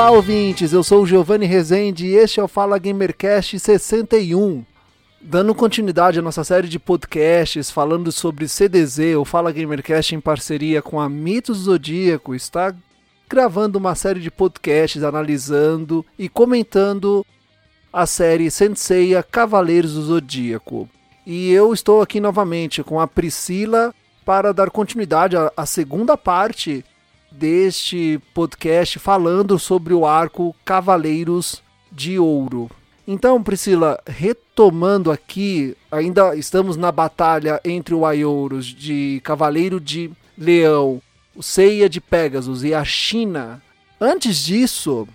Olá, ouvintes! Eu sou o Giovanni Rezende e este é o Fala Gamercast 61. Dando continuidade à nossa série de podcasts falando sobre CDZ, o Fala Gamercast em parceria com a Mitos Zodíaco está gravando uma série de podcasts analisando e comentando a série Senseiya Cavaleiros do Zodíaco. E eu estou aqui novamente com a Priscila para dar continuidade à, à segunda parte deste podcast falando sobre o arco Cavaleiros de Ouro. Então, Priscila, retomando aqui, ainda estamos na batalha entre o Aiouros de Cavaleiro de Leão, o Seiya de Pegasus e a China. Antes disso,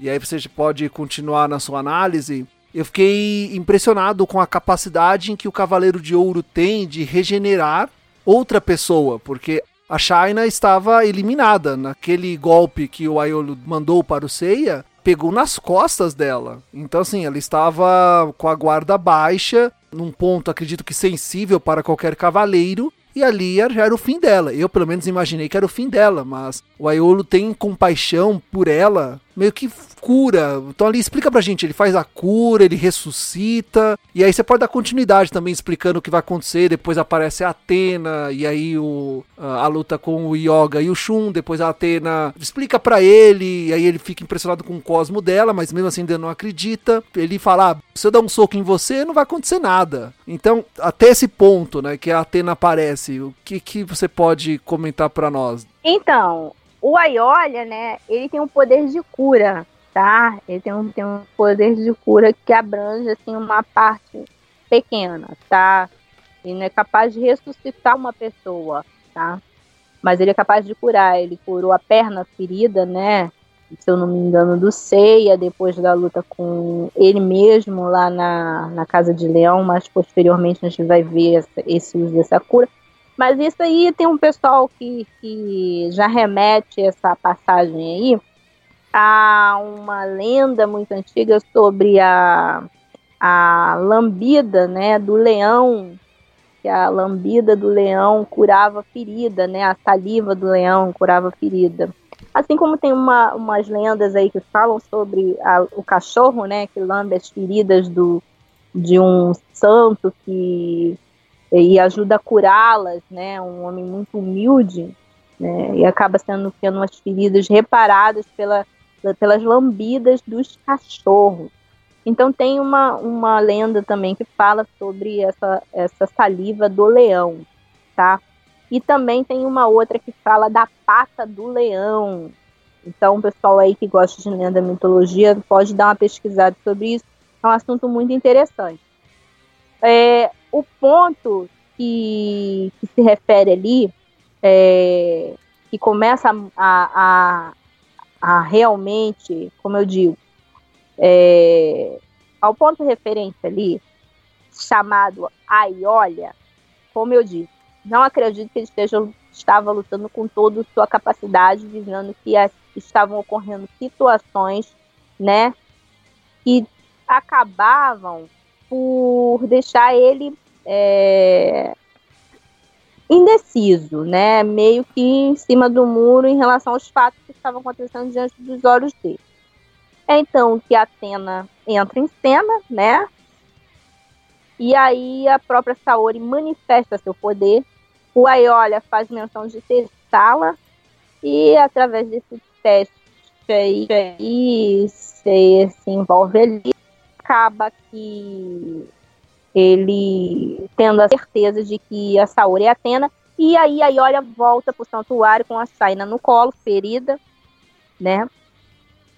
e aí você pode continuar na sua análise, eu fiquei impressionado com a capacidade em que o Cavaleiro de Ouro tem de regenerar outra pessoa, porque a China estava eliminada. Naquele golpe que o Aiolo mandou para o Seiya, pegou nas costas dela. Então, assim, ela estava com a guarda baixa, num ponto, acredito que sensível para qualquer cavaleiro, e ali já era o fim dela. Eu, pelo menos, imaginei que era o fim dela, mas o Aiolo tem compaixão por ela, meio que cura. Então ali explica pra gente, ele faz a cura, ele ressuscita, e aí você pode dar continuidade também explicando o que vai acontecer, depois aparece a Atena, e aí o, a, a luta com o Yoga e o Shun, depois a Atena explica para ele, e aí ele fica impressionado com o cosmo dela, mas mesmo assim ainda não acredita. Ele fala, ah, se eu dar um soco em você, não vai acontecer nada. Então, até esse ponto, né, que a Atena aparece, o que, que você pode comentar para nós? Então, o Aiolia, né, ele tem um poder de cura, tá? Ele tem um, tem um poder de cura que abrange, assim, uma parte pequena, tá? Ele não é capaz de ressuscitar uma pessoa, tá? Mas ele é capaz de curar. Ele curou a perna ferida, né? Se eu não me engano, do Ceia, depois da luta com ele mesmo lá na, na Casa de Leão, mas posteriormente a gente vai ver essa, esse uso dessa cura. Mas isso aí tem um pessoal que, que já remete essa passagem aí a uma lenda muito antiga sobre a, a lambida né, do leão, que a lambida do leão curava ferida, né, a saliva do leão curava ferida. Assim como tem uma, umas lendas aí que falam sobre a, o cachorro, né, que lambe as feridas do, de um santo que e ajuda a curá-las, né? Um homem muito humilde, né? E acaba sendo tendo umas feridas reparadas pela, pelas lambidas dos cachorros. Então tem uma, uma lenda também que fala sobre essa, essa saliva do leão, tá? E também tem uma outra que fala da pata do leão. Então, o pessoal aí que gosta de lenda mitologia pode dar uma pesquisada sobre isso. É um assunto muito interessante. É, o ponto que, que, se refere ali, é, que começa a, a, a, realmente, como eu digo, é, ao ponto de referência ali, chamado Aiolia, como eu disse, não acredito que ele esteja, estava lutando com toda sua capacidade, visando que as, estavam ocorrendo situações, né, que acabavam por deixar ele é, indeciso, né? Meio que em cima do muro em relação aos fatos que estavam acontecendo diante dos olhos dele. É então que Atena entra em cena, né? E aí a própria Saori manifesta seu poder. O Aiolia faz menção de testá-la e através desse teste aí, aí se, se envolve ali, acaba que ele tendo a certeza de que a Saori é Atena, e aí a Ioria volta pro santuário com a Saina no colo, ferida, né?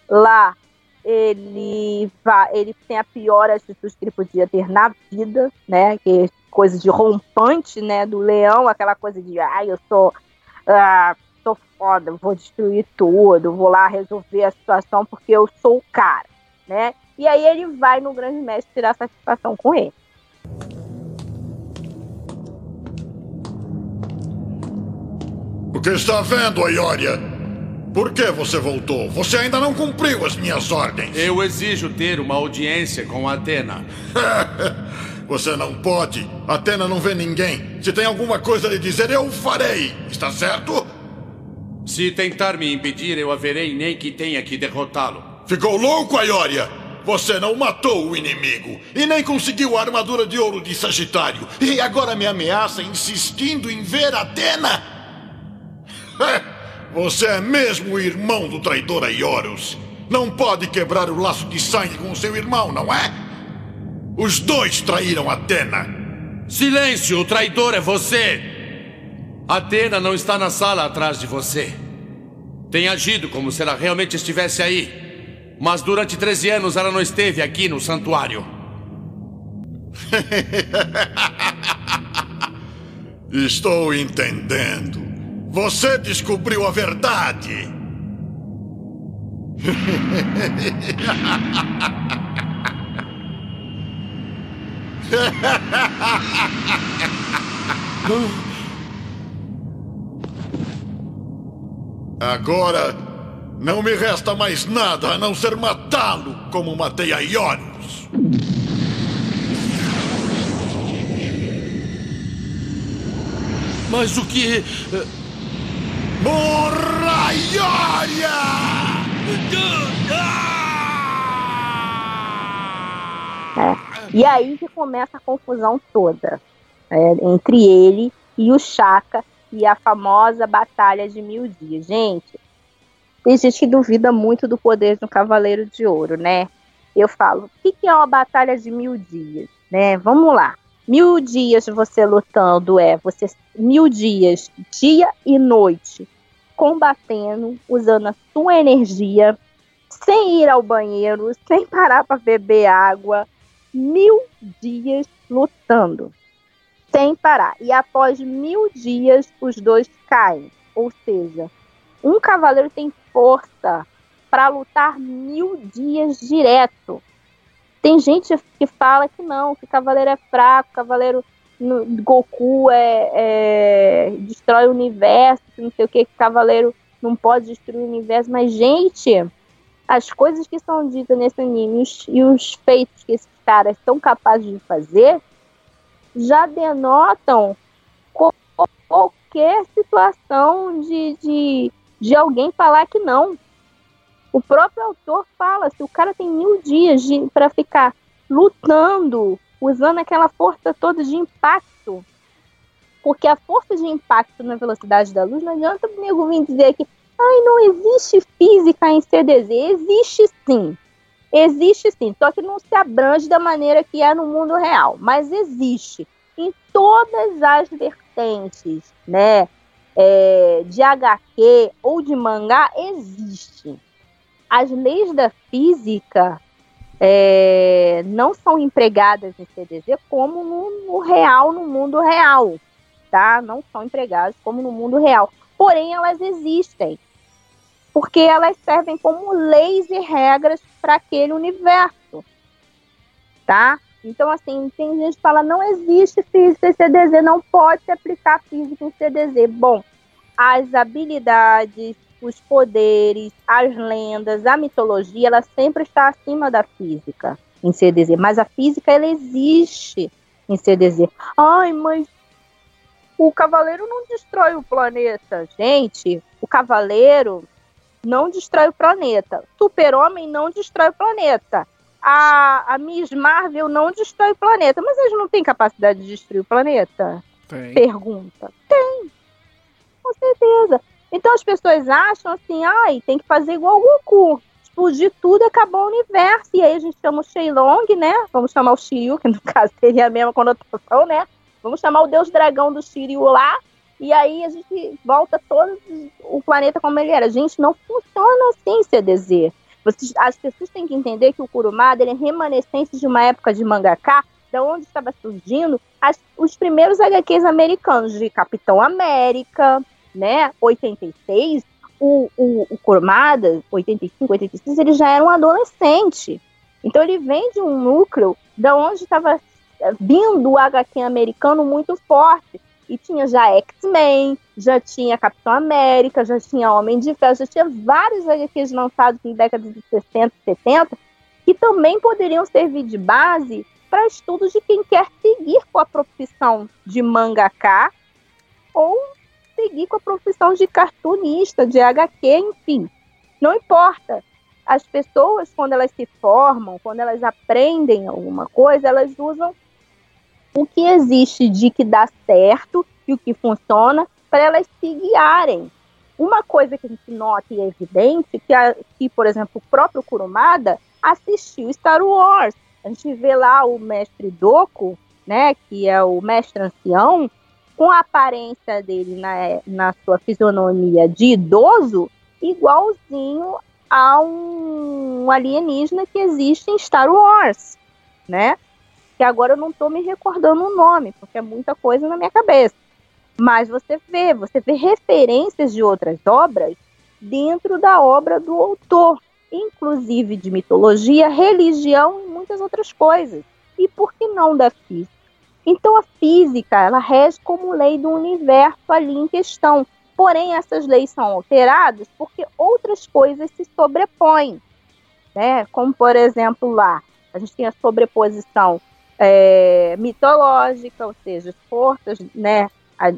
Lá ele vai, ele tem a pior atitude que ele podia ter na vida, né? Que é coisa de rompante, né? Do leão, aquela coisa de, ah, eu sou, ah, sou foda, vou destruir tudo, vou lá resolver a situação porque eu sou o cara. né? E aí ele vai no grande mestre tirar satisfação com ele. O que está vendo, Aioria? Por que você voltou? Você ainda não cumpriu as minhas ordens. Eu exijo ter uma audiência com Atena. você não pode. Atena não vê ninguém. Se tem alguma coisa a lhe dizer, eu farei. Está certo? Se tentar me impedir, eu haverei nem que tenha que derrotá-lo. Ficou louco, Aioria? Você não matou o inimigo e nem conseguiu a armadura de ouro de Sagitário. E agora me ameaça insistindo em ver Atena? Você é mesmo o irmão do traidor Aioros. Não pode quebrar o laço de sangue com seu irmão, não é? Os dois traíram Atena. Silêncio! O traidor é você! Atena não está na sala atrás de você. Tem agido como se ela realmente estivesse aí. Mas durante 13 anos ela não esteve aqui no santuário. Estou entendendo. Você descobriu a verdade. Agora não me resta mais nada a não ser matá-lo como matei a Iorius. Mas o que. Eh, Morra, Ioria! É. E aí que começa a confusão toda é, entre ele e o Chaka e a famosa Batalha de Mil Dias. Gente, tem gente que duvida muito do poder de um Cavaleiro de Ouro, né? Eu falo, o que é uma batalha de mil dias, né? Vamos lá. Mil dias você lutando é você mil dias, dia e noite, combatendo, usando a sua energia, sem ir ao banheiro, sem parar para beber água, mil dias lutando, sem parar. E após mil dias, os dois caem. Ou seja, um cavaleiro tem força para lutar mil dias direto. Tem gente que fala que não, que cavaleiro é fraco, cavaleiro no, Goku é, é, destrói o universo, não sei o que, que cavaleiro não pode destruir o universo. Mas, gente, as coisas que são ditas nesse anime os, e os feitos que esses caras são capazes de fazer já denotam qualquer situação de, de de alguém falar que não. O próprio autor fala: se o cara tem mil dias para ficar lutando, usando aquela força toda de impacto, porque a força de impacto na velocidade da luz não adianta o nego vir dizer que ai, não existe física em CDZ. Existe sim. Existe sim, só que não se abrange da maneira que é no mundo real, mas existe em todas as vertentes, né? É, de HQ ou de mangá existe. As leis da física é, não são empregadas em CDZ como no, no, real, no mundo real, tá? Não são empregadas como no mundo real. Porém, elas existem, porque elas servem como leis e regras para aquele universo, tá? Então, assim, tem gente que fala, não existe física em CDZ, não pode se aplicar física em CDZ. Bom, as habilidades, os poderes, as lendas, a mitologia, ela sempre está acima da física em CDZ. Mas a física, ela existe em CDZ. Ai, mas o cavaleiro não destrói o planeta. Gente, o cavaleiro não destrói o planeta. Super-Homem não destrói o planeta a, a Miss Marvel não destrói o planeta. Mas eles não têm capacidade de destruir o planeta? Tem. Pergunta. Tem. Com certeza. Então as pessoas acham assim, ai, tem que fazer igual o Goku. Explodir tudo e acabar o universo. E aí a gente chama o Shenlong, né? Vamos chamar o Shiryu, que no caso seria a mesma conotação, né? Vamos chamar o Deus Dragão do Shiryu lá. E aí a gente volta todo o planeta como ele era. Gente, não funciona assim, CDZ. As pessoas têm que entender que o Kurumada ele é remanescente de uma época de mangaka, da onde estava surgindo as, os primeiros HQs americanos, de Capitão América, né? 86, o, o, o Kurumada, 85, 86, ele já era um adolescente. Então ele vem de um núcleo da onde estava eh, vindo o HQ americano muito forte. E tinha já X-Men, já tinha Capitão América, já tinha Homem de Ferro, já tinha vários HQs lançados na década de 60 e 70 que também poderiam servir de base para estudos de quem quer seguir com a profissão de mangaka ou seguir com a profissão de cartunista, de HQ, enfim. Não importa. As pessoas, quando elas se formam, quando elas aprendem alguma coisa, elas usam o que existe de que dá certo e o que funciona para elas se guiarem. Uma coisa que a gente nota e é evidente que, a, que, por exemplo, o próprio Kurumada assistiu Star Wars. A gente vê lá o mestre Doku, né, que é o mestre ancião, com a aparência dele na, na sua fisionomia de idoso, igualzinho a um alienígena que existe em Star Wars, né? Que agora eu não estou me recordando o nome, porque é muita coisa na minha cabeça. Mas você vê, você vê referências de outras obras dentro da obra do autor, inclusive de mitologia, religião e muitas outras coisas. E por que não da física? Então a física, ela rege como lei do universo ali em questão. Porém, essas leis são alteradas porque outras coisas se sobrepõem. Né? Como, por exemplo, lá, a gente tem a sobreposição é, mitológica, ou seja, as forças né,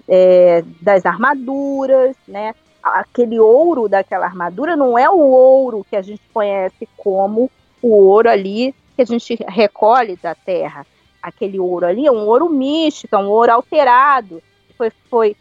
é, das armaduras, né? aquele ouro daquela armadura não é o ouro que a gente conhece como o ouro ali que a gente recolhe da terra. Aquele ouro ali é um ouro místico, é um ouro alterado, foi, foi,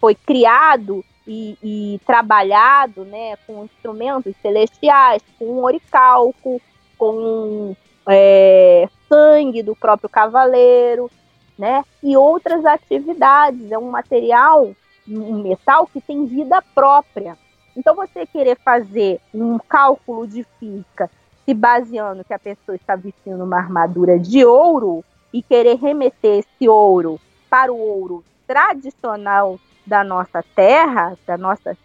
foi criado e, e trabalhado né, com instrumentos celestiais, com oricalco, com é, sangue do próprio cavaleiro, né? E outras atividades. É um material, um metal que tem vida própria. Então, você querer fazer um cálculo de física se baseando que a pessoa está vestindo uma armadura de ouro e querer remeter esse ouro para o ouro tradicional da nossa terra, da nossa,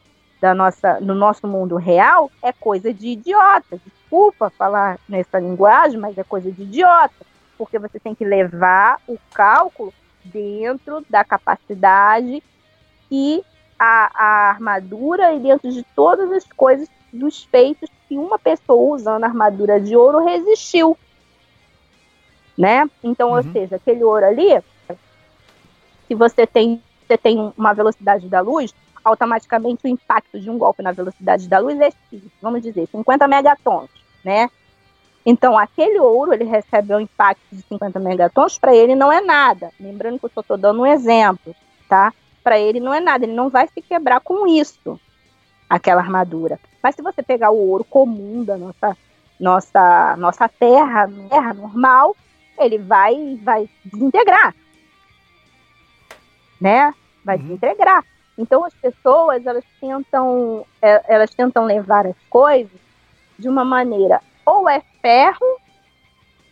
da nossa, no nosso mundo real, é coisa de idiota. Desculpa falar nessa linguagem, mas é coisa de idiota, porque você tem que levar o cálculo dentro da capacidade e a, a armadura e dentro de todas as coisas dos feitos que uma pessoa usando armadura de ouro resistiu. Né? Então, uhum. ou seja, aquele ouro ali se você tem, você tem uma velocidade da luz, automaticamente o impacto de um golpe na velocidade da luz é X, vamos dizer, 50 megatons, né? Então, aquele ouro, ele recebe um impacto de 50 megatons, para ele não é nada. Lembrando que eu só estou dando um exemplo, tá? Para ele não é nada, ele não vai se quebrar com isso, aquela armadura. Mas se você pegar o ouro comum da nossa, nossa, nossa terra, terra normal, ele vai, vai desintegrar né? Vai uhum. desintegrar. Então as pessoas elas tentam é, elas tentam levar as coisas de uma maneira ou é ferro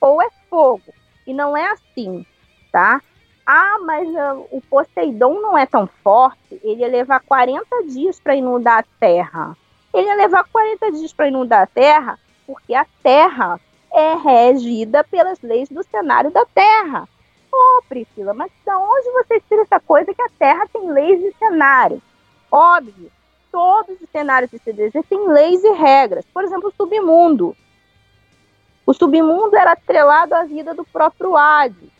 ou é fogo e não é assim, tá? Ah, mas uh, o Poseidon não é tão forte, ele ia levar 40 dias para inundar a Terra. Ele ia levar 40 dias para inundar a Terra porque a Terra é regida pelas leis do cenário da Terra. Ô, oh, Priscila, mas de onde você tira essa coisa que a Terra tem leis e cenários? Óbvio, todos os cenários de CDZ têm leis e regras. Por exemplo, o submundo. O submundo era atrelado à vida do próprio Hades.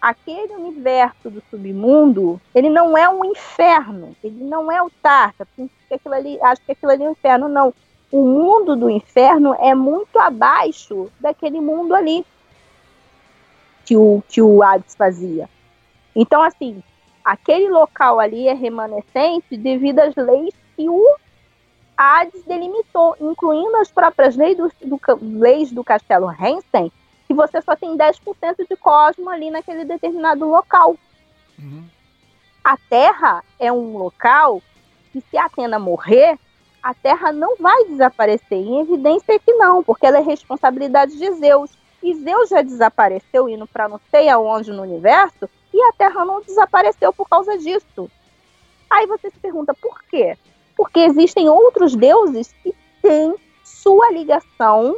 Aquele universo do submundo, ele não é um inferno, ele não é o ali, acho que aquilo ali é um inferno, não. O mundo do inferno é muito abaixo daquele mundo ali que o, que o Hades fazia. Então, assim, aquele local ali é remanescente devido às leis que o Hades delimitou, incluindo as próprias leis do, do, leis do Castelo Hensen, que você só tem 10% de cosmo ali naquele determinado local. Uhum. A Terra é um local que, se a Atena morrer, a Terra não vai desaparecer. Em evidência é que não, porque ela é responsabilidade de Zeus. E Zeus já desapareceu indo para não sei aonde no universo e a Terra não desapareceu por causa disso. Aí você se pergunta por quê? Porque existem outros deuses que têm sua ligação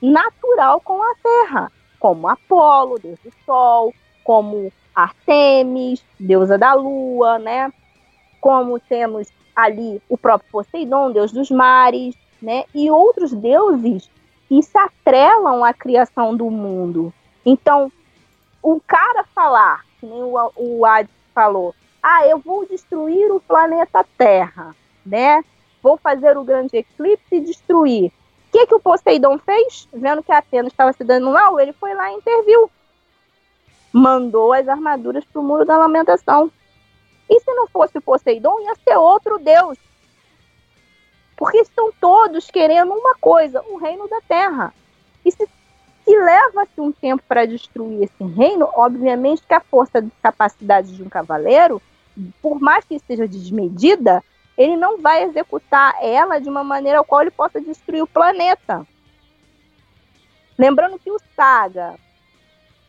natural com a Terra, como Apolo, deus do Sol, como Artemis, deusa da Lua, né? Como temos ali o próprio Poseidon, deus dos mares, né? E outros deuses que se atrelam à criação do mundo. Então, o cara falar, que nem o, o Ad falou, ah, eu vou destruir o planeta Terra, né? Vou fazer o grande eclipse e destruir. O que, que o Poseidon fez? Vendo que a Atena estava se dando mal, ele foi lá e interviu. Mandou as armaduras para o Muro da Lamentação. E se não fosse o Poseidon, ia ser outro deus. Porque estão todos querendo uma coisa, o reino da terra. E se, se leva-se um tempo para destruir esse reino, obviamente que a força de capacidade de um cavaleiro, por mais que seja desmedida, ele não vai executar ela de uma maneira ao qual ele possa destruir o planeta. Lembrando que o Saga,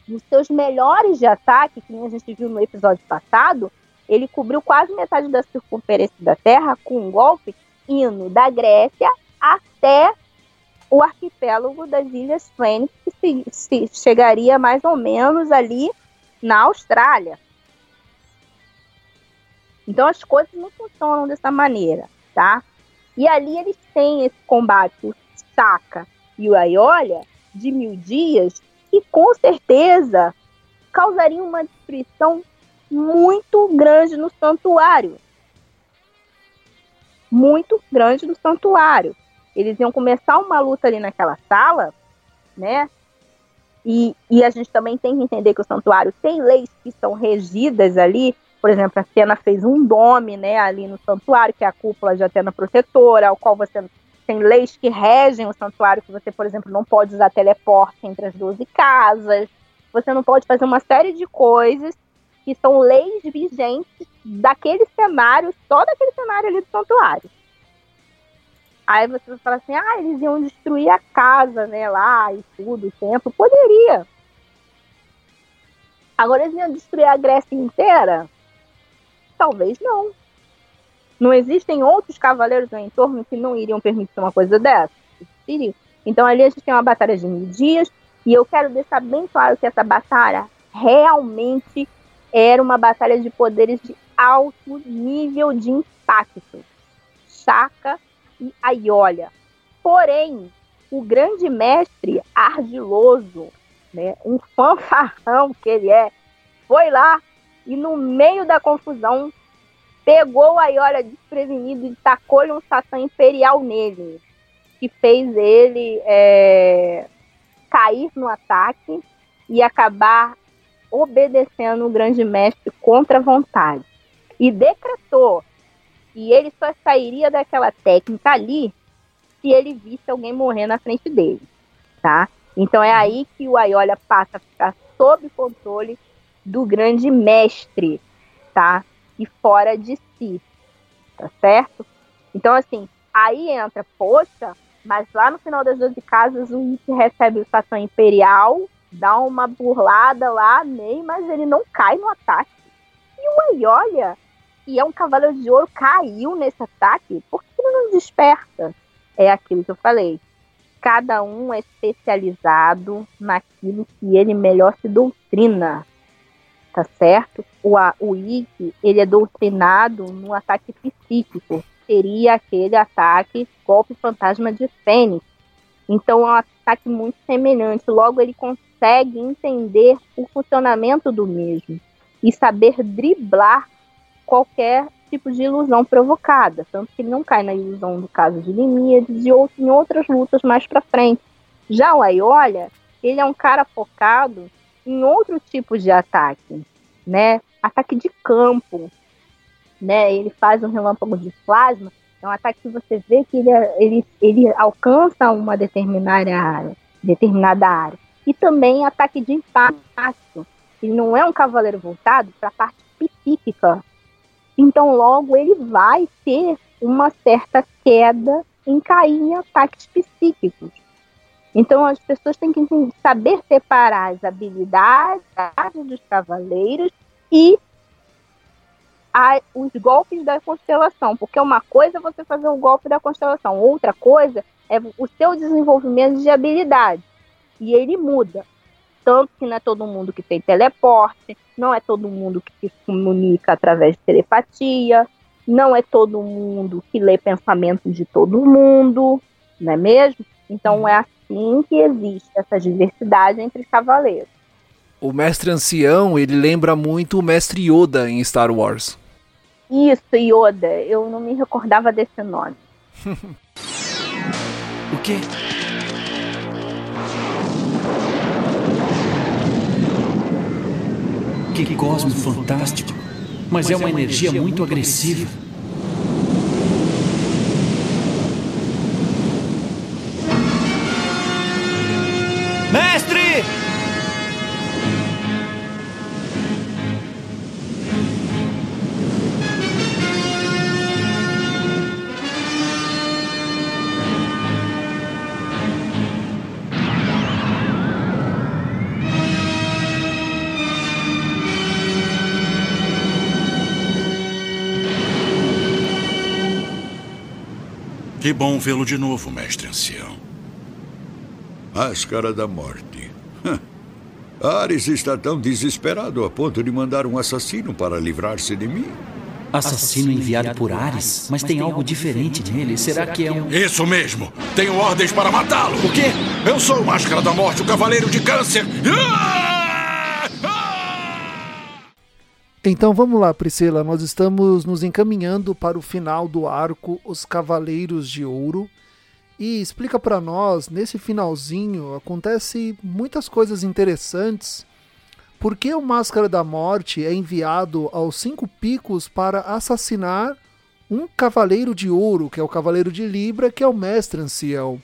nos seus melhores de ataque, que a gente viu no episódio passado, ele cobriu quase metade da circunferência da Terra com um golpe indo da Grécia até o arquipélago das Ilhas Fênix, se, se chegaria mais ou menos ali na Austrália. Então as coisas não funcionam dessa maneira, tá? E ali eles têm esse combate, o Saka e o Aiolia, de mil dias, e com certeza causaria uma destruição muito grande no santuário muito grande do santuário. Eles iam começar uma luta ali naquela sala, né? E, e a gente também tem que entender que o santuário tem leis que são regidas ali. Por exemplo, a Atena fez um dome, né, ali no santuário, que é a cúpula de Atena protetora, ao qual você tem leis que regem o santuário, que você, por exemplo, não pode usar teleporte entre as 12 casas, você não pode fazer uma série de coisas que são leis vigentes daquele cenário, só daquele cenário ali do santuário. Aí você vai falar assim, ah, eles iam destruir a casa, né, lá e tudo, o templo. Poderia. Agora eles iam destruir a Grécia inteira? Talvez não. Não existem outros cavaleiros no entorno que não iriam permitir uma coisa dessa? Então ali a gente tem uma batalha de mil dias, e eu quero deixar bem claro que essa batalha realmente era uma batalha de poderes de alto nível de impacto. Chaka e Aiolia. Porém, o grande mestre ardiloso, né, um fanfarrão que ele é, foi lá e no meio da confusão pegou a Aiolia desprevenido e tacou-lhe um satã imperial nele, que fez ele é, cair no ataque e acabar obedecendo o grande mestre contra a vontade. E decretou que ele só sairia daquela técnica ali se ele visse alguém morrer na frente dele, tá? Então é aí que o Aiolia passa a ficar sob controle do grande mestre, tá? E fora de si, tá certo? Então, assim, aí entra, poxa, mas lá no final das 12 casas o Ikki recebe o Satã Imperial dá uma burlada lá, nem, mas ele não cai no ataque. E o Aiolia, que é um cavaleiro de ouro, caiu nesse ataque. Por que ele não desperta? É aquilo que eu falei. Cada um é especializado naquilo que ele melhor se doutrina. Tá certo? O, o Ikki, ele é doutrinado no ataque psíquico. Seria aquele ataque golpe fantasma de Fênix. Então é um ataque muito semelhante. Logo, ele consegue entender o funcionamento do mesmo e saber driblar qualquer tipo de ilusão provocada, tanto que ele não cai na ilusão do caso de Limíades e outro, em outras lutas mais para frente. Já o Aiolia, ele é um cara focado em outro tipo de ataque, né? Ataque de campo, né? Ele faz um relâmpago de plasma, é um ataque que você vê que ele, ele, ele alcança uma determinada área, determinada área e também ataque de impacto. Ele não é um cavaleiro voltado para a parte psíquica. Então, logo, ele vai ter uma certa queda em cair em ataques psíquicos. Então, as pessoas têm que saber separar as habilidades dos cavaleiros e a, os golpes da constelação. Porque uma coisa é você fazer o golpe da constelação, outra coisa é o seu desenvolvimento de habilidade. E ele muda. Tanto que não é todo mundo que tem teleporte, não é todo mundo que se comunica através de telepatia, não é todo mundo que lê pensamentos de todo mundo, não é mesmo? Então é assim que existe essa diversidade entre cavaleiros. O mestre ancião, ele lembra muito o mestre Yoda em Star Wars. Isso, Yoda. Eu não me recordava desse nome. o quê? Que cosmo fantástico! Mas é uma energia muito agressiva. Que bom vê-lo de novo, mestre ancião. Máscara da morte. Ares está tão desesperado a ponto de mandar um assassino para livrar-se de mim? Assassino enviado por Ares? Mas tem algo diferente nele. Será que é um. Isso mesmo! Tenho ordens para matá-lo! O quê? Eu sou o Máscara da Morte, o Cavaleiro de Câncer! Ah! Então vamos lá, Priscila. Nós estamos nos encaminhando para o final do arco Os Cavaleiros de Ouro. E explica para nós, nesse finalzinho, acontece muitas coisas interessantes. Por que o Máscara da Morte é enviado aos Cinco Picos para assassinar um Cavaleiro de Ouro, que é o Cavaleiro de Libra, que é o Mestre Ancião?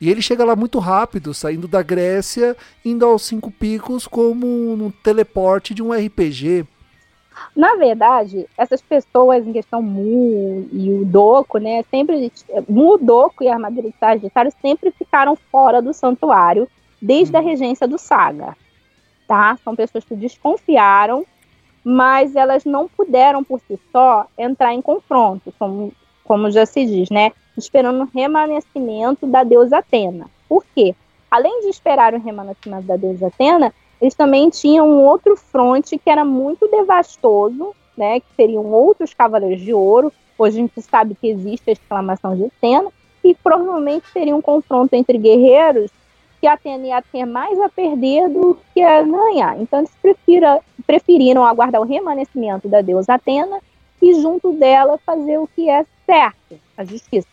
E ele chega lá muito rápido, saindo da Grécia, indo aos Cinco Picos como um teleporte de um RPG. Na verdade, essas pessoas em questão Mu e o Doco, né, sempre Mu, Doco e a armadura de Sagitário sempre ficaram fora do santuário desde a uhum. regência do Saga, tá? São pessoas que desconfiaram, mas elas não puderam por si só entrar em confronto, como, como já se diz, né? Esperando o remanescimento da deusa Atena. Por quê? Além de esperar o remanescimento da deusa Atena, eles também tinham um outro fronte que era muito devastoso, né, que seriam outros Cavaleiros de Ouro. Hoje a gente sabe que existe a exclamação de Atena, e provavelmente seria um confronto entre guerreiros que Atena ia ter mais a perder do que a ganhar. Então eles prefira, preferiram aguardar o remanescimento da deusa Atena e junto dela fazer o que é certo, a justiça.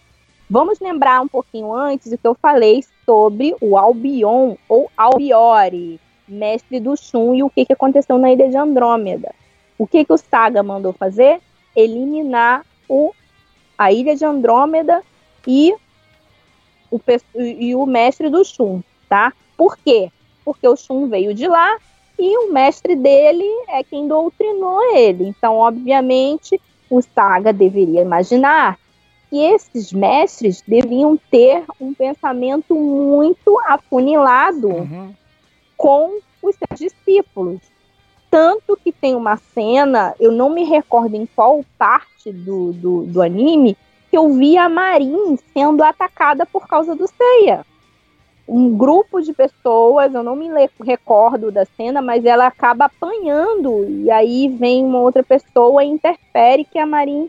Vamos lembrar um pouquinho antes o que eu falei sobre o Albion ou Albiore, mestre do Shun, e o que, que aconteceu na ilha de Andrômeda. O que, que o Saga mandou fazer? Eliminar o, a ilha de Andrômeda e o, e o mestre do Shun, tá? Por quê? Porque o Shun veio de lá e o mestre dele é quem doutrinou ele. Então, obviamente, o Saga deveria imaginar que esses mestres deviam ter um pensamento muito afunilado uhum com os seus discípulos. Tanto que tem uma cena, eu não me recordo em qual parte do, do, do anime, que eu vi a Marin sendo atacada por causa do Seiya. Um grupo de pessoas, eu não me recordo da cena, mas ela acaba apanhando, e aí vem uma outra pessoa e interfere que a Marin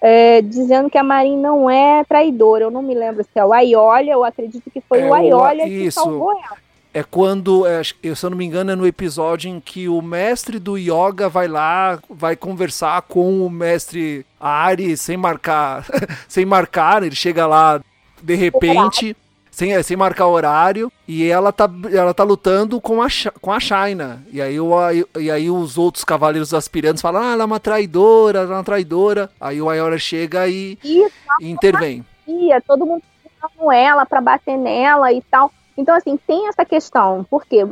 é, dizendo que a Marin não é traidora. Eu não me lembro se é o Aiolia, eu acredito que foi é, o Aiolia que salvou ela é quando, é, se eu não me engano, é no episódio em que o mestre do yoga vai lá, vai conversar com o mestre Ari sem marcar, sem marcar, ele chega lá de repente, sem, é, sem marcar horário, e ela tá, ela tá lutando com a, com a Shaina. E aí, o, e aí os outros cavaleiros aspirantes falam, ah, ela é uma traidora, ela é uma traidora. Aí o Ayora chega e, Isso, e intervém. Todo mundo com ela para bater nela e tal. Então, assim, tem essa questão, porque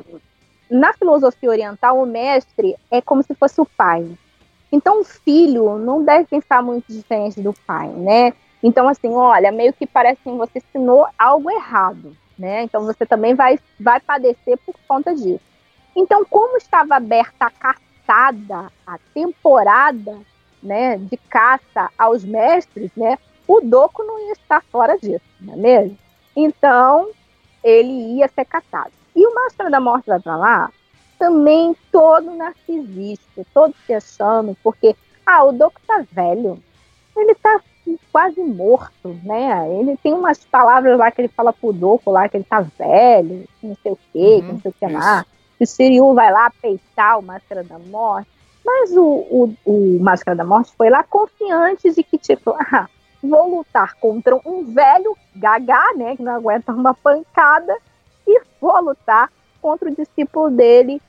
na filosofia oriental, o mestre é como se fosse o pai. Então, o filho não deve pensar muito diferente do pai, né? Então, assim, olha, meio que parece que você ensinou algo errado, né? Então, você também vai, vai padecer por conta disso. Então, como estava aberta a caçada, a temporada né, de caça aos mestres, né? O Doco não ia estar fora disso, não é mesmo? Então, ele ia ser catado. E o Máscara da Morte vai pra lá, também todo narcisista, todo se achando, porque, ah, o Doco tá velho, ele tá quase morto, né? Ele tem umas palavras lá que ele fala pro Doco lá, que ele tá velho, não sei o quê, Uhum, que não sei o que lá. O Siriu vai lá peitar o Máscara da Morte. Mas o, o, o Máscara da Morte foi lá confiante de que, tipo, ah, vou lutar contra um velho gagá, né, que não aguenta uma pancada, e vou lutar contra o discípulo dele,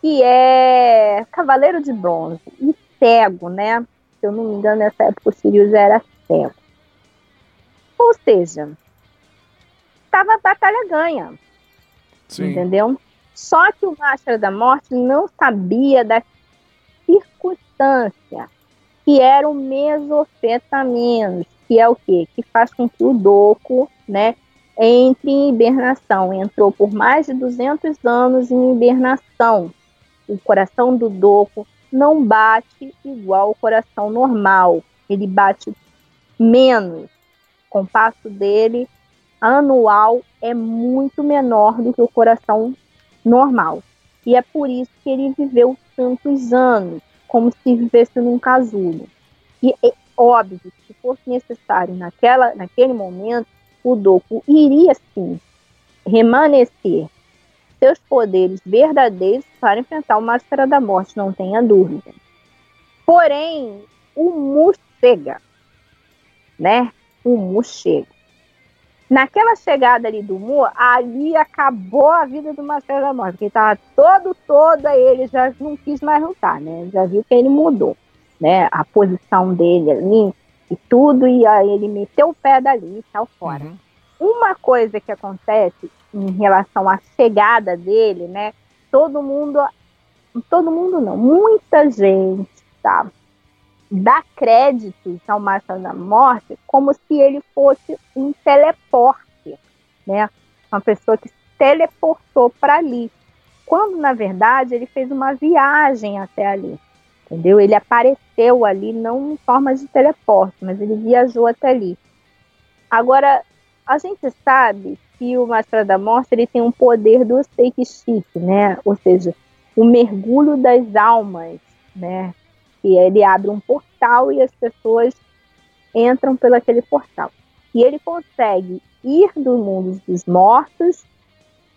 que é Cavaleiro de Bronze, e cego, né? Se eu não me engano, nessa época o Sirius era cego. Ou seja, tava a batalha ganha, Sim. entendeu? Só que o Máscara da Morte não sabia da circunstância, que era o mesofetamenos, que é o quê? Que faz com que o doco, né, entre em hibernação. Entrou por mais de 200 anos em hibernação. O coração do doco não bate igual ao coração normal. Ele bate menos. O compasso dele anual é muito menor do que o coração normal. E é por isso que ele viveu tantos anos, como se vivesse num casulo. E é óbvio que se fosse necessário naquela, naquele momento, o Doku iria sim remanescer seus poderes verdadeiros para enfrentar o Máscara da Morte, não tenha dúvida. Porém, o Mu chega, né? O Mu chega. Naquela chegada ali do Mu, ali acabou a vida do Máscara da Morte, porque ele estava todo, todo, ele já não quis mais lutar, né? Já viu que ele mudou, né? A posição dele ali e tudo, e aí ele meteu o pé dali e tal fora. Uhum. Uma coisa que acontece em relação à chegada dele, né? Todo mundo, todo mundo não, muita gente, tá? Dá créditos ao Máscara da Morte como se ele fosse um teleporte, né? Uma pessoa que se teleportou para ali. Quando, na verdade, ele fez uma viagem até ali. Entendeu? Ele apareceu ali, não em forma de teleporte, mas ele viajou até ali. Agora, a gente sabe que o Máscara da Morte ele tem um poder do Seiki Chique, né? Ou seja, o mergulho das almas, né? Que ele abre um portal e as pessoas entram pelo aquele portal. E ele consegue ir do mundo dos mortos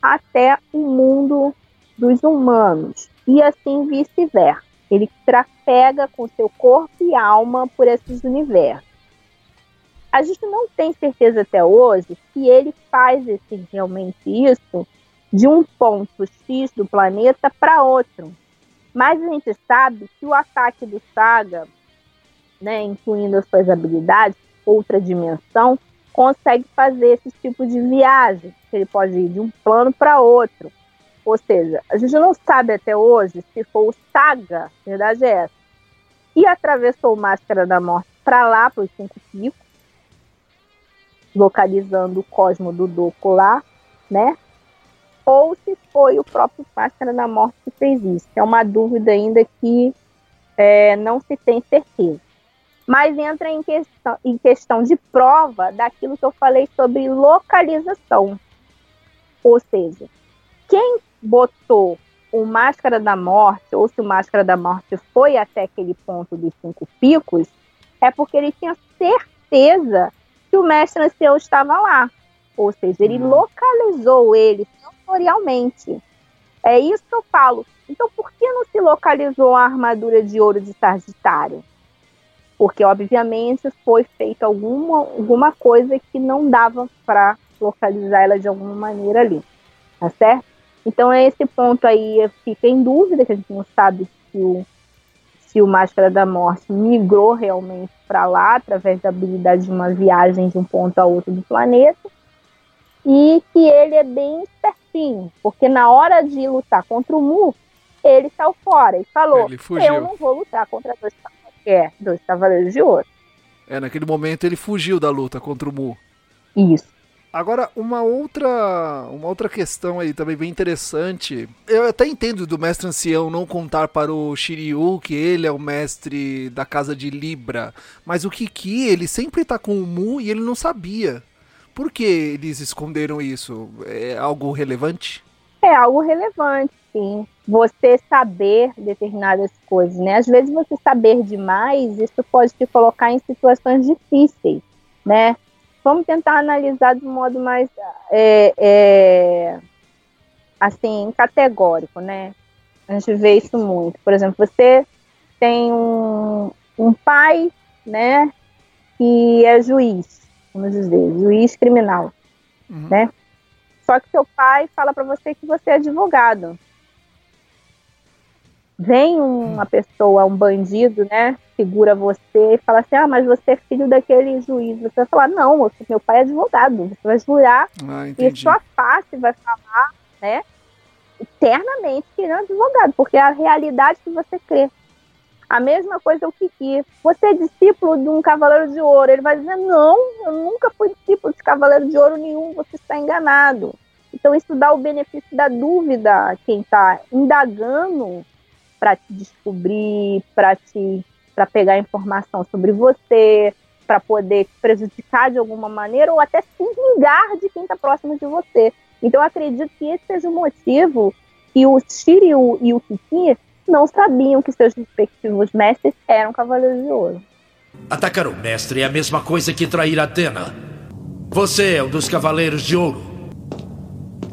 até o mundo dos humanos e assim vice-versa. Ele trafega com seu corpo e alma por esses universos. A gente não tem certeza até hoje se ele faz esse, realmente isso de um ponto X do planeta para outro. Mas a gente sabe que o ataque do Saga, né, incluindo as suas habilidades, outra dimensão, consegue fazer esse tipo de viagem. Ele pode ir de um plano para outro. Ou seja, a gente não sabe até hoje se foi o Saga, a verdade é essa, que atravessou Máscara da Morte para lá, para os Cinco Picos, localizando o cosmo do Doco lá, né? Ou se foi o próprio Máscara da Morte que fez isso. É uma dúvida ainda que é, não se tem certeza. Mas entra em questão, em questão de prova daquilo que eu falei sobre localização. Ou seja, quem botou o Máscara da Morte, ou se o Máscara da Morte foi até aquele ponto dos cinco picos, é porque ele tinha certeza que o mestre ancião estava lá. Ou seja, ele Uhum. localizou ele sensorialmente. É isso que eu falo. Então, por que não se localizou a armadura de ouro de Sagitário? Porque, obviamente, foi feita alguma, alguma coisa que não dava para localizar ela de alguma maneira ali. Tá certo? Então, esse ponto aí fica em dúvida, que a gente não sabe se o, se o Máscara da Morte migrou realmente para lá, através da habilidade de uma viagem de um ponto a outro do planeta. E que ele é bem espertinho, porque na hora de lutar contra o Mu, ele saiu fora e falou. Eu não vou lutar contra dois, é, dois Cavaleiros de Ouro. É, naquele momento ele fugiu da luta contra o Mu. Isso. Agora, uma outra, uma outra questão aí também bem interessante. Eu até entendo do mestre ancião não contar para o Shiryu que ele é o mestre da casa de Libra. Mas o Kiki, ele sempre tá com o Mu e ele não sabia. Por que eles esconderam isso? É algo relevante? É algo relevante, sim. Você saber determinadas coisas, né? Às vezes você saber demais, isso pode te colocar em situações difíceis, né? Vamos tentar analisar de um modo mais é, é, assim categórico, né? A gente vê isso muito. Por exemplo, você tem um, um pai, né, que é juiz, vamos dizer, juiz criminal, uhum. né? Só que seu pai fala para você que você é advogado. Vem uma pessoa, um bandido, né, segura você e fala assim, ah, mas você é filho daquele juiz. Você vai falar, não, meu pai é advogado. Você vai jurar ah, e sua face vai falar, né, eternamente que ele é advogado, porque é a realidade que você crê. A mesma coisa o Kiki. Você é discípulo de um cavaleiro de ouro. Ele vai dizer: Não, eu nunca fui discípulo de cavaleiro de ouro nenhum, você está enganado. Então, isso dá o benefício da dúvida quem está indagando para te descobrir, para te para pegar informação sobre você, para poder te prejudicar de alguma maneira ou até se vingar de quem está próximo de você. Então, acredito que esse seja o motivo que o Shiryu e o Kiki não sabiam que seus respectivos mestres eram cavaleiros de ouro. Atacar o mestre é a mesma coisa que trair Atena. Você é um dos cavaleiros de ouro.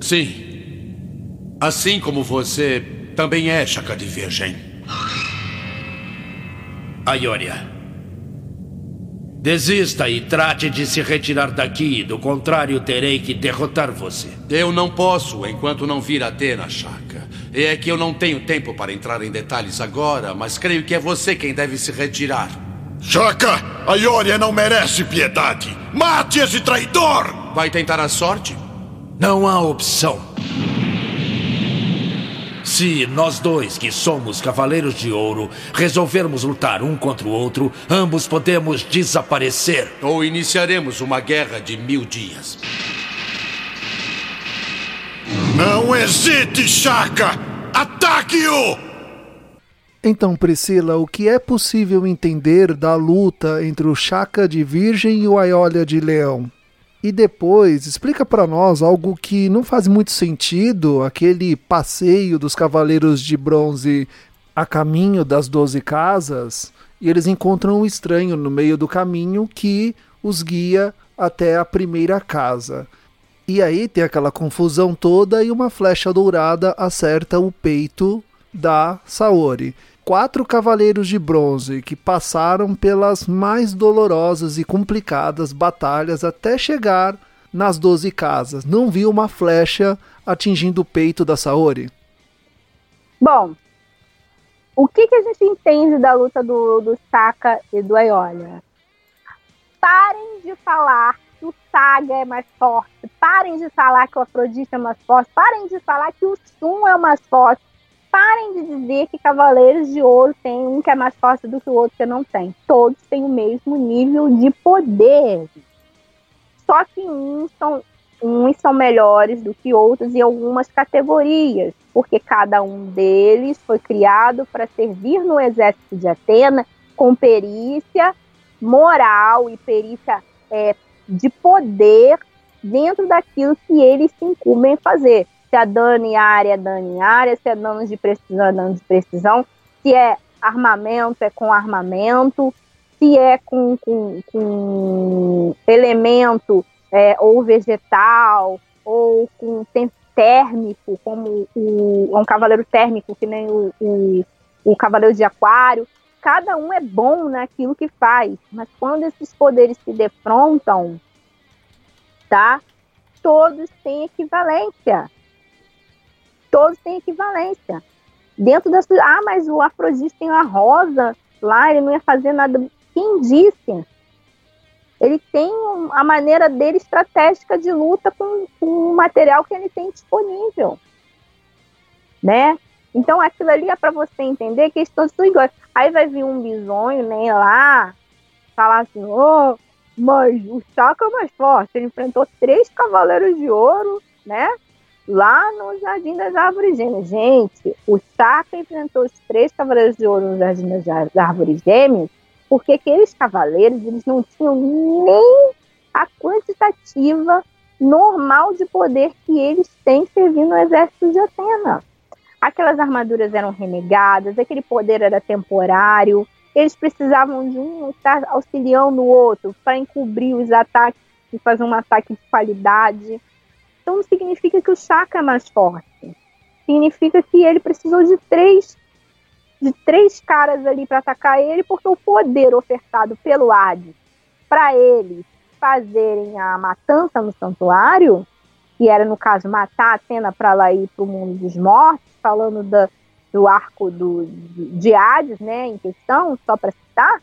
Sim. Assim como você também é Chaka de Virgem. Aioria. Desista e trate de se retirar daqui, do contrário, terei que derrotar você. Eu não posso enquanto não vir Atena, Chaka. É que eu não tenho tempo para entrar em detalhes agora, mas creio que é você quem deve se retirar. Chaka, a Ioria não merece piedade. Mate esse traidor! Vai tentar a sorte? Não há opção. Se nós dois, que somos Cavaleiros de Ouro, resolvermos lutar um contra o outro, ambos podemos desaparecer. Ou iniciaremos uma guerra de mil dias. Não hesite, Chaka! Ataque-o! Então, Priscila, o que é possível entender da luta entre o Chaka de Virgem e o Aiolia de Leão? E depois, explica para nós algo que não faz muito sentido, aquele passeio dos cavaleiros de bronze a caminho das doze casas, e eles encontram um estranho no meio do caminho que os guia até a primeira casa. E aí tem aquela confusão toda e uma flecha dourada acerta o peito da Saori quatro cavaleiros de bronze que passaram pelas mais dolorosas e complicadas batalhas até chegar nas doze casas. Não viu uma flecha atingindo o peito da Saori? Bom, o que, que a gente entende da luta do, do Saka e do Aiolia? Parem de falar que o Saga é mais forte, parem de falar que o Afrodite é mais forte, parem de falar que o Shun é mais forte, parem de dizer que Cavaleiros de Ouro tem um que é mais forte do que o outro que não tem. Todos têm o mesmo nível de poder. Só que uns são, uns são melhores do que outros em algumas categorias, porque cada um deles foi criado para servir no exército de Atena com perícia moral e perícia é, de poder dentro daquilo que eles se incumbem em fazer se é dano em área, é dano em área, se é dano de precisão, é dano de precisão, se é armamento, é com armamento, se é com, com, com elemento é, ou vegetal, ou com térmico, como o, um cavaleiro térmico, que nem o, o, o cavaleiro de aquário. Cada um é bom naquilo que faz, mas quando esses poderes se defrontam, tá? Todos têm equivalência todos têm equivalência. Dentro da sua. Ah, mas o Afrodite tem a rosa lá, ele não ia fazer nada. Quem disse? Ele tem a maneira dele estratégica de luta com, com o material que ele tem disponível. Né? Então aquilo ali é para você entender que todos são iguais. Aí vai vir um bisonho, né, lá, falar assim, oh, mas o Chaka é mais forte, ele enfrentou três cavaleiros de ouro, né? Lá no Jardim das Árvores Gêmeas. Gente, o Chaka enfrentou os três Cavaleiros de Ouro no Jardim das Árvores Gêmeas, porque aqueles cavaleiros eles não tinham nem a quantitativa normal de poder que eles têm servindo no exército de Atena. Aquelas armaduras eram renegadas, aquele poder era temporário, eles precisavam de um estar auxiliando o outro para encobrir os ataques e fazer um ataque de qualidade. Então não significa que o Chaka é mais forte. Significa que ele precisou de três de três caras ali para atacar ele, porque o poder ofertado pelo Hades para eles fazerem a matança no santuário, que era no caso matar a Atena para ela ir para o mundo dos mortos, falando da, do arco do, de Hades, né, em questão, só para citar,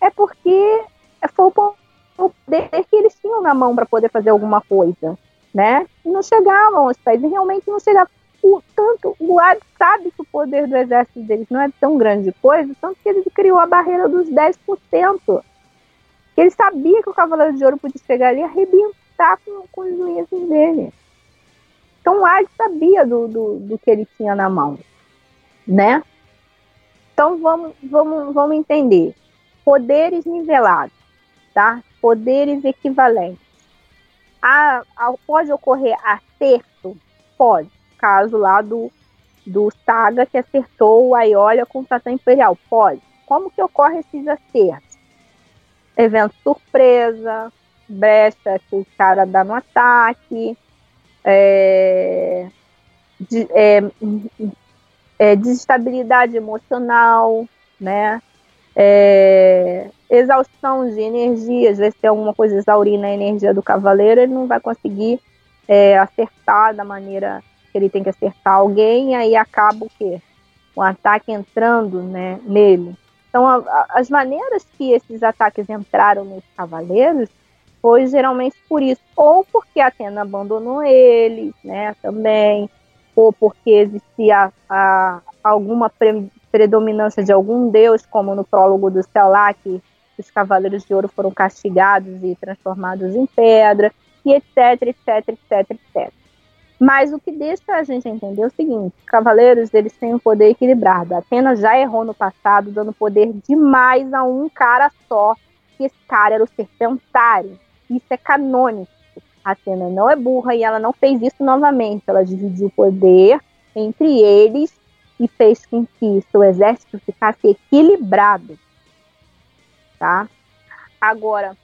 é porque foi o poder que eles tinham na mão para poder fazer alguma coisa, né? E não chegavam aos pés, e realmente não chegavam. O, tanto o Hades sabe que o poder do exército deles não é tão grande coisa, tanto que ele criou a barreira dos 10%. Ele sabia que o Cavaleiro de Ouro podia chegar ali e arrebentar com, com os unhas dele. Então o Hades sabia do, do, do que ele tinha na mão, né? Então vamos, vamos, vamos entender. Poderes nivelados, tá? Poderes equivalentes. A, a, pode ocorrer acerto? Pode. Caso lá do, do Saga que acertou o Aiolia com o Satã Imperial. Pode. Como que ocorre esses acertos? Evento surpresa, brecha que o cara dá no ataque, é, de, é, é, desestabilidade emocional, né? É, exaustão de energia, às vezes tem alguma coisa exaurindo a energia do cavaleiro, ele não vai conseguir é, acertar da maneira que ele tem que acertar alguém, e aí acaba o quê? O ataque entrando né, nele. Então, a, a, as maneiras que esses ataques entraram nos cavaleiros foi geralmente por isso, ou porque a Atena abandonou eles, né, também, ou porque existia a, alguma pre, predominância de algum deus, como no prólogo do céu lá, que os cavaleiros de ouro foram castigados e transformados em pedra, e etc, etc, etc, etc. Mas o que deixa a gente entender é o seguinte: os cavaleiros eles têm um poder equilibrado. A Atena já errou no passado, dando poder demais a um cara só, que esse cara era o serpentário. Isso é canônico. A Atena não é burra e ela não fez isso novamente. Ela dividiu o poder entre eles e fez com que seu exército ficasse equilibrado. Tá? Agora,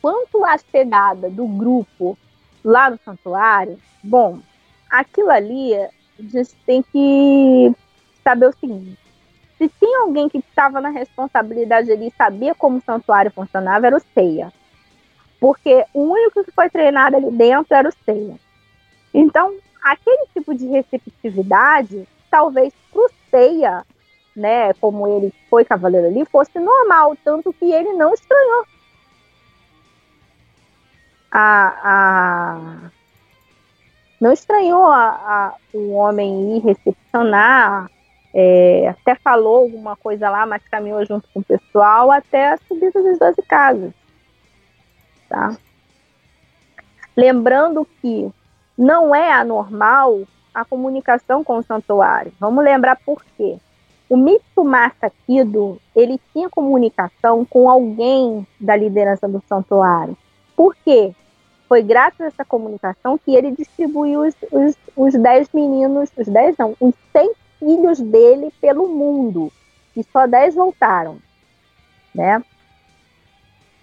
quanto à chegada do grupo lá no santuário, bom, aquilo ali a gente tem que saber o seguinte: se tinha alguém que estava na responsabilidade ali e sabia como o santuário funcionava, era o Ceia. Porque o único que foi treinado ali dentro era o Seiya. Então, aquele tipo de receptividade, talvez pro Seiya, né, como ele foi cavaleiro ali, fosse normal, tanto que ele não estranhou. A, a, não estranhou a, a, o homem ir recepcionar, é, até falou alguma coisa lá, mas caminhou junto com o pessoal até a subida das 12 casas. Tá? Lembrando que não é anormal a comunicação com o santuário. Vamos lembrar por quê. O Mitsumasa Kido, ele tinha comunicação com alguém da liderança do santuário. Por quê? Foi graças a essa comunicação que ele distribuiu os, os, os dez meninos, os dez não, os 100 filhos dele pelo mundo. E só dez voltaram, né?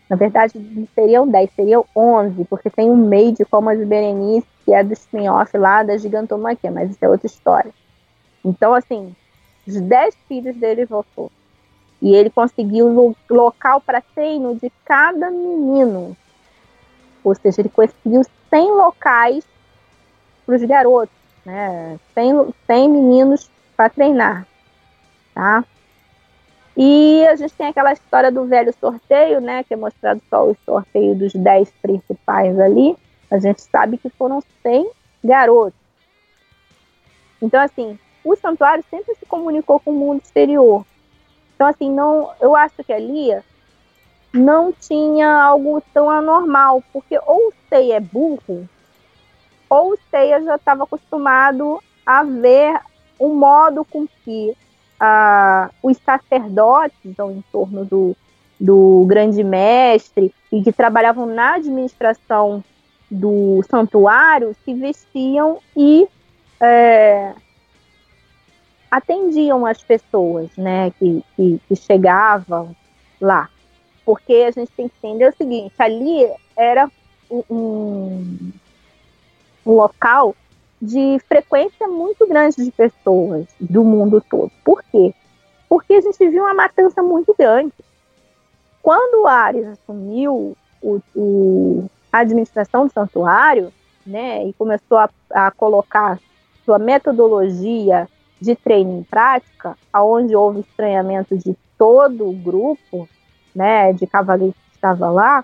Na verdade, seriam 10, seriam 11, porque tem um maid como as Berenice, que é do spin-off lá da Gigantomaquia, mas isso é outra história. Então, assim, os 10 filhos dele voltou. E ele conseguiu local para treino de cada menino. Ou seja, ele conseguiu 100 locais para os garotos, né? 100, 100 meninos para treinar, tá? E a gente tem aquela história do velho sorteio, né? Que é mostrado só o sorteio dos 10 principais ali. A gente sabe que foram 100 garotos. Então, assim, o santuário sempre se comunicou com o mundo exterior. Então, assim, não, eu acho que ali não tinha algo tão anormal, porque ou o Seiya é burro, ou o Seiya já estava acostumado a ver o modo com que ah, os sacerdotes em torno do, do grande mestre e que trabalhavam na administração do santuário se vestiam e é, atendiam as pessoas né, que, que, que, chegavam lá. Porque a gente tem que entender o seguinte: ali era um, um local de frequência muito grande de pessoas do mundo todo. Por quê? Porque a gente viu uma matança muito grande. Quando o Ares assumiu o, o, a administração do santuário, né, e começou a, a colocar sua metodologia de treino em prática, aonde houve estranhamento de todo o grupo, né, de cavaleiros que estava lá,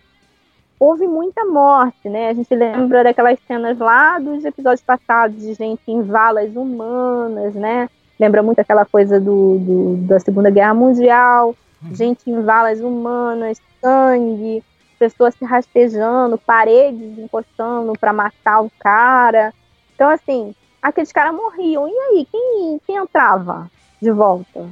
houve muita morte, né? A gente lembra daquelas cenas lá dos episódios passados de gente em valas humanas, né? Lembra muito aquela coisa do, do da Segunda Guerra Mundial, uhum. gente em valas humanas, sangue, pessoas se rastejando, paredes encostando para matar o cara. Então, assim, aqueles caras morriam. E aí, quem, quem entrava de volta?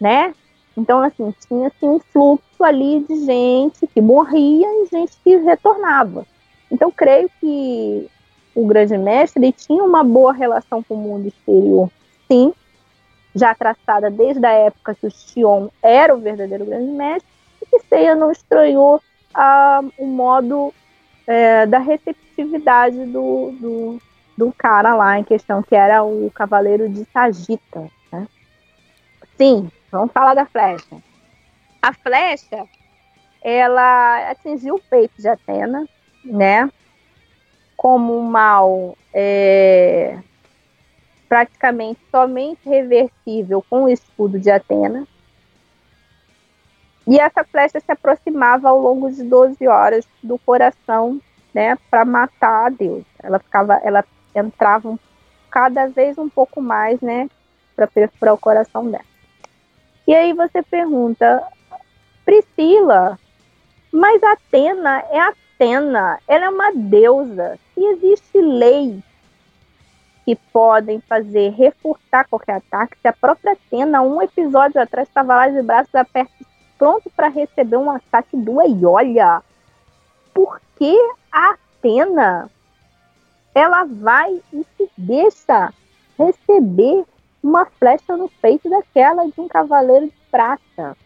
Né? Então, assim, tinha assim, um fluxo ali de gente que morria e gente que retornava. Então, creio que o grande mestre tinha uma boa relação com o mundo exterior, sim, já traçada desde a época que o Xion era o verdadeiro grande mestre, e que Seiya não estranhou ah, o modo é, da receptividade do, do, do, cara lá em questão, que era o Cavaleiro de Sagita. Né? Sim, Vamos falar da flecha. A flecha, ela atingiu o peito de Atena, né? Como um mal é, praticamente somente reversível com o escudo de Atena. E essa flecha se aproximava ao longo de 12 horas do coração, né, para matar a Deus. Ela ficava, ela entrava cada vez um pouco mais, né, para o coração dela. E aí você pergunta, Priscila, mas Atena é Atena, ela é uma deusa. E existe lei que podem fazer reforçar qualquer ataque. Se a própria Atena, um episódio atrás, estava lá de braços abertos, pronto para receber um ataque do E olha, por que a Atena ela vai e se deixa receber uma flecha no peito daquela de um cavaleiro de prata.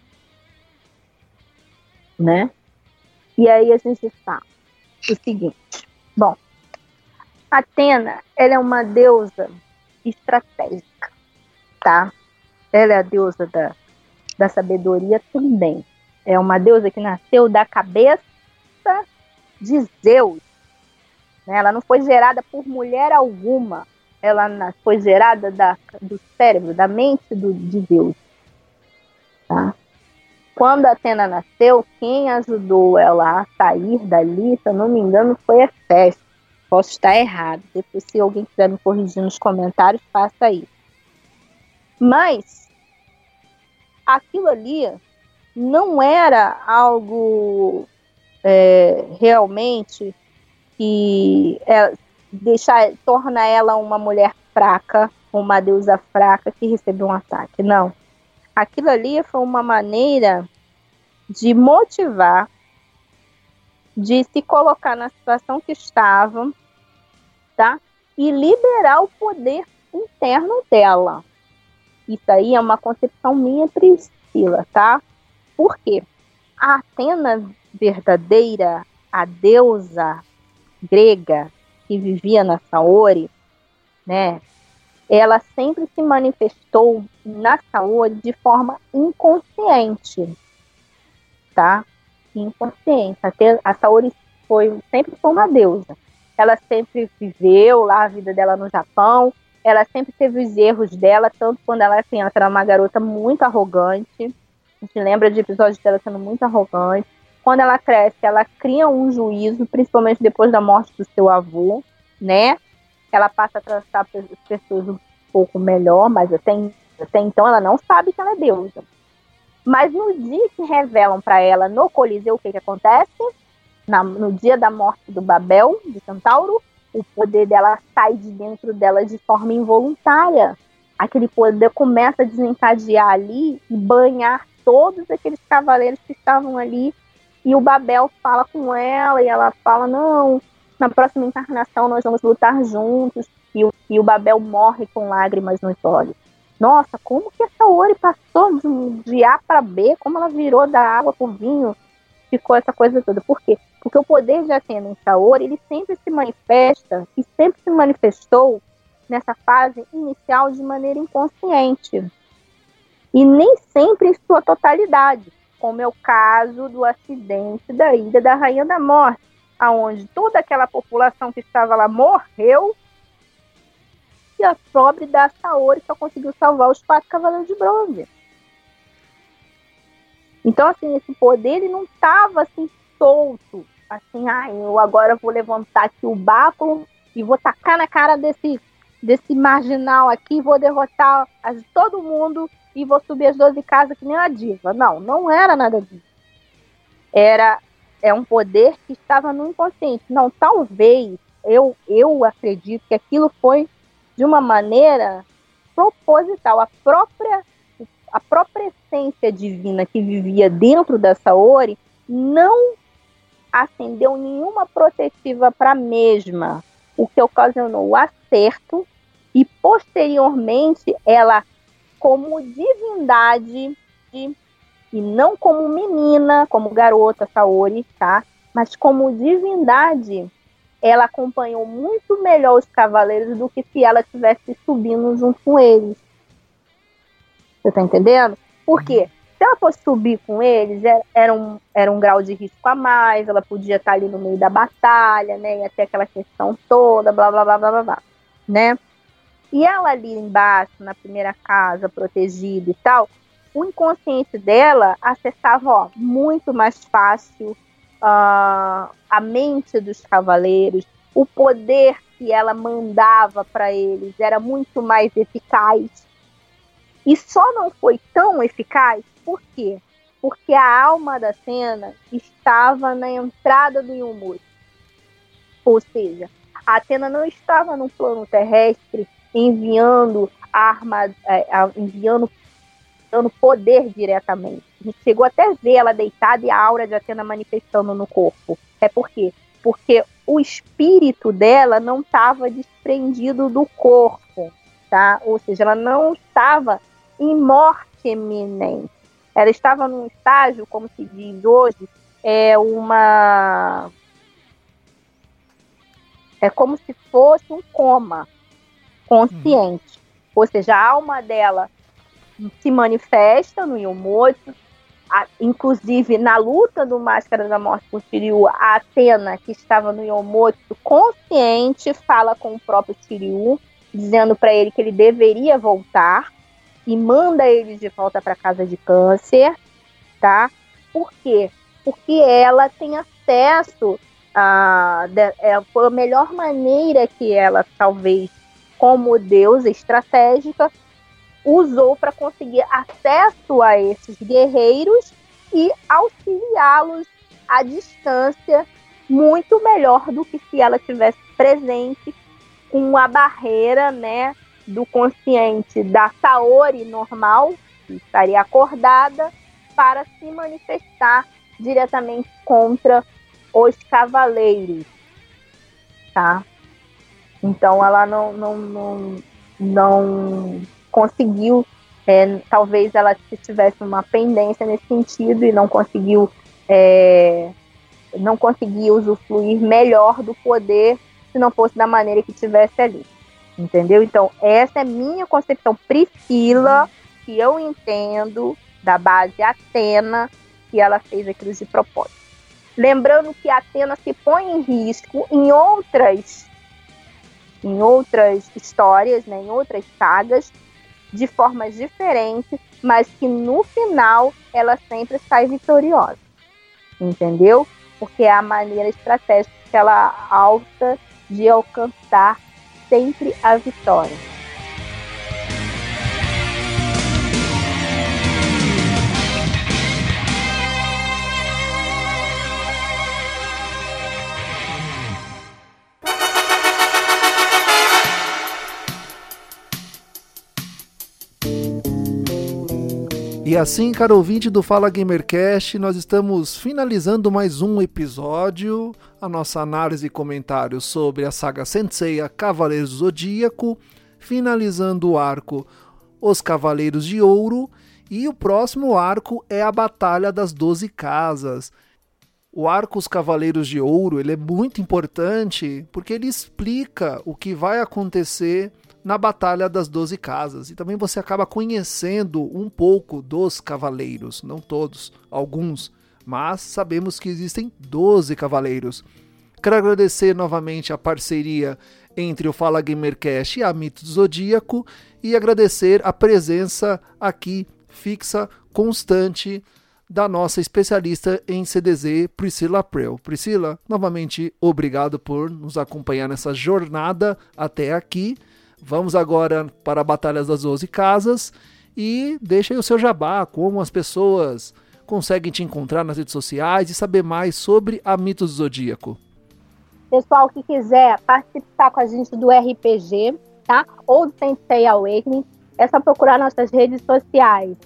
Né? E aí a gente fala o seguinte: bom, Atena, ela é uma deusa estratégica, tá? Ela é a deusa da, da sabedoria também. É uma deusa que nasceu da cabeça de Zeus. Né? Ela não foi gerada por mulher alguma ela foi gerada da, do cérebro, da mente do, de Deus. Tá? Quando Atena nasceu, quem ajudou ela a sair dali, se eu não me engano, foi Hefesto. Posso estar errado. Depois, se alguém quiser me corrigir nos comentários, faça aí. Mas aquilo ali não era algo é, realmente que é, deixar torna ela uma mulher fraca, uma deusa fraca que recebeu um ataque. Não. Aquilo ali foi uma maneira de motivar, de se colocar na situação que estavam, tá? E liberar o poder interno dela. Isso aí é uma concepção minha, Priscila, tá? Por quê? A Atena verdadeira, a deusa grega, que vivia na Saori, né, ela sempre se manifestou na Saori de forma inconsciente, tá? Inconsciente. Até a Saori foi sempre foi uma deusa. Ela sempre viveu lá a vida dela no Japão. Ela sempre teve os erros dela, tanto quando ela assim, ela era uma garota muito arrogante. A gente lembra de episódios dela sendo muito arrogante quando ela cresce, ela cria um juízo, principalmente depois da morte do seu avô, né? Ela passa a tratar as pessoas um pouco melhor, mas até, até então ela não sabe que ela é deusa. Mas no dia que revelam para ela no Coliseu o que, que acontece, na, no dia da morte do Babel, de Centauro, o poder dela sai de dentro dela de forma involuntária. Aquele poder começa a desencadear ali e banhar todos aqueles cavaleiros que estavam ali. E o Babel fala com ela e ela fala: Não, na próxima encarnação nós vamos lutar juntos. E o, e o Babel morre com lágrimas nos olhos. Nossa, como que essa Ori passou de, de A para B? Como ela virou da água para o vinho? Ficou essa coisa toda. Por quê? Porque o poder de Atena em Saori, ele sempre se manifesta e sempre se manifestou nessa fase inicial de maneira inconsciente. E nem sempre em sua totalidade, como é o caso do acidente da Ilha da Rainha da Morte, aonde toda aquela população que estava lá morreu e a pobre da Saori só conseguiu salvar os quatro cavaleiros de bronze. Então, assim, esse poder ele não estava assim solto, assim, ah, eu agora vou levantar aqui o báculo e vou tacar na cara desse desse marginal aqui, vou derrotar todo mundo e vou subir as 12 casas que nem a diva. Não, não era nada disso. Era é um poder que estava no inconsciente. Não, talvez eu eu acredito que aquilo foi de uma maneira proposital, a própria a própria essência divina que vivia dentro da Saori não acendeu nenhuma protetiva para a mesma, o que ocasionou o acerto e posteriormente ela como divindade de, e não como menina, como garota Saori, tá? Mas como divindade, ela acompanhou muito melhor os cavaleiros do que se ela tivesse subindo junto com eles. Você tá entendendo? Por quê? Se ela fosse subir com eles, era, era, um, era um grau de risco a mais, ela podia estar ali no meio da batalha, né? Ia ter aquela questão toda, blá blá blá blá blá, blá né? E ela ali embaixo, na primeira casa, protegida e tal, o inconsciente dela acessava ó, muito mais fácil uh, a mente dos cavaleiros, o poder que ela mandava para eles era muito mais eficaz. E só não foi tão eficaz, por quê? Porque a alma da cena estava na entrada do Yumuri. Ou seja, a Atena não estava no plano terrestre enviando arma, é, enviando, enviando poder diretamente. A gente chegou até ver ela deitada e a aura de Atena manifestando no corpo. É por quê? Porque o espírito dela não estava desprendido do corpo, tá? Ou seja, ela não estava em morte eminente. Ela estava num estágio, como se diz hoje, é uma é como se fosse um coma consciente. Ou seja, a alma dela se manifesta no Yomoto, a, inclusive na luta do Máscara da Morte com Shiryu, a Atena, que estava no Yomoto, consciente, fala com o próprio Shiryu, dizendo para ele que ele deveria voltar e manda ele de volta para casa de câncer, tá? Por quê? Porque ela tem acesso a, é, foi a melhor maneira que ela talvez como deusa estratégica, usou para conseguir acesso a esses guerreiros e auxiliá-los à distância muito melhor do que se ela tivesse presente com a barreira, né, do consciente da Saori normal, que estaria acordada, para se manifestar diretamente contra os cavaleiros, tá? Então ela não, não, não, não conseguiu, é, talvez ela tivesse uma pendência nesse sentido e não conseguiu é, não conseguia usufruir melhor do poder se não fosse da maneira que tivesse ali. Entendeu? Então, essa é minha concepção. Priscila, que eu entendo, da base Atena, que ela fez aquilo de propósito. Lembrando que Atena se põe em risco em outras em outras histórias, né, em outras sagas, de formas diferentes, mas que no final ela sempre sai vitoriosa. Entendeu? Porque é a maneira estratégica que ela alça de alcançar sempre a vitória. E assim, caro ouvinte do Fala Gamercast, nós estamos finalizando mais um episódio, a nossa análise e comentário sobre a saga Senseiya Cavaleiros do Zodíaco, finalizando o arco Os Cavaleiros de Ouro, e o próximo arco é a Batalha das Doze Casas. O arco Os Cavaleiros de Ouro ele é muito importante porque ele explica o que vai acontecer na Batalha das Doze Casas. E também você acaba conhecendo um pouco dos cavaleiros, não todos, alguns, mas sabemos que existem 12 cavaleiros. Quero agradecer novamente a parceria entre o Fala Gamercast e a Mito do Zodíaco e agradecer a presença aqui fixa, constante da nossa especialista em CDZ, Priscila Prel. Priscila, novamente obrigado por nos acompanhar nessa jornada até aqui. Vamos agora para a Batalhas das 12 Casas e deixa aí o seu jabá, como as pessoas conseguem te encontrar nas redes sociais e saber mais sobre a Mitos Zodíaco. Pessoal que quiser participar com a gente do RPG, tá? Ou do Sensei Awakening, é só procurar nossas redes sociais.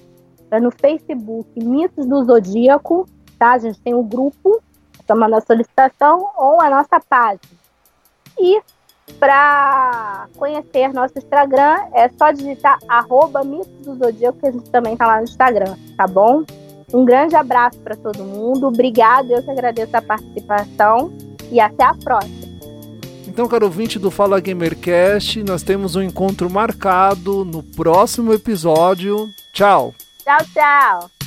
É no Facebook Mitos do Zodíaco, tá? A gente tem o um grupo, chamando a solicitação, ou a nossa página. E para conhecer nosso Instagram, é só digitar arroba Mitos do Zodíaco, que a gente também tá lá no Instagram, tá bom? Um grande abraço para todo mundo. Obrigado, eu que agradeço a participação e até a próxima. Então, caro ouvinte do Fala Gamercast, nós temos um encontro marcado no próximo episódio. Tchau! Tchau, tchau!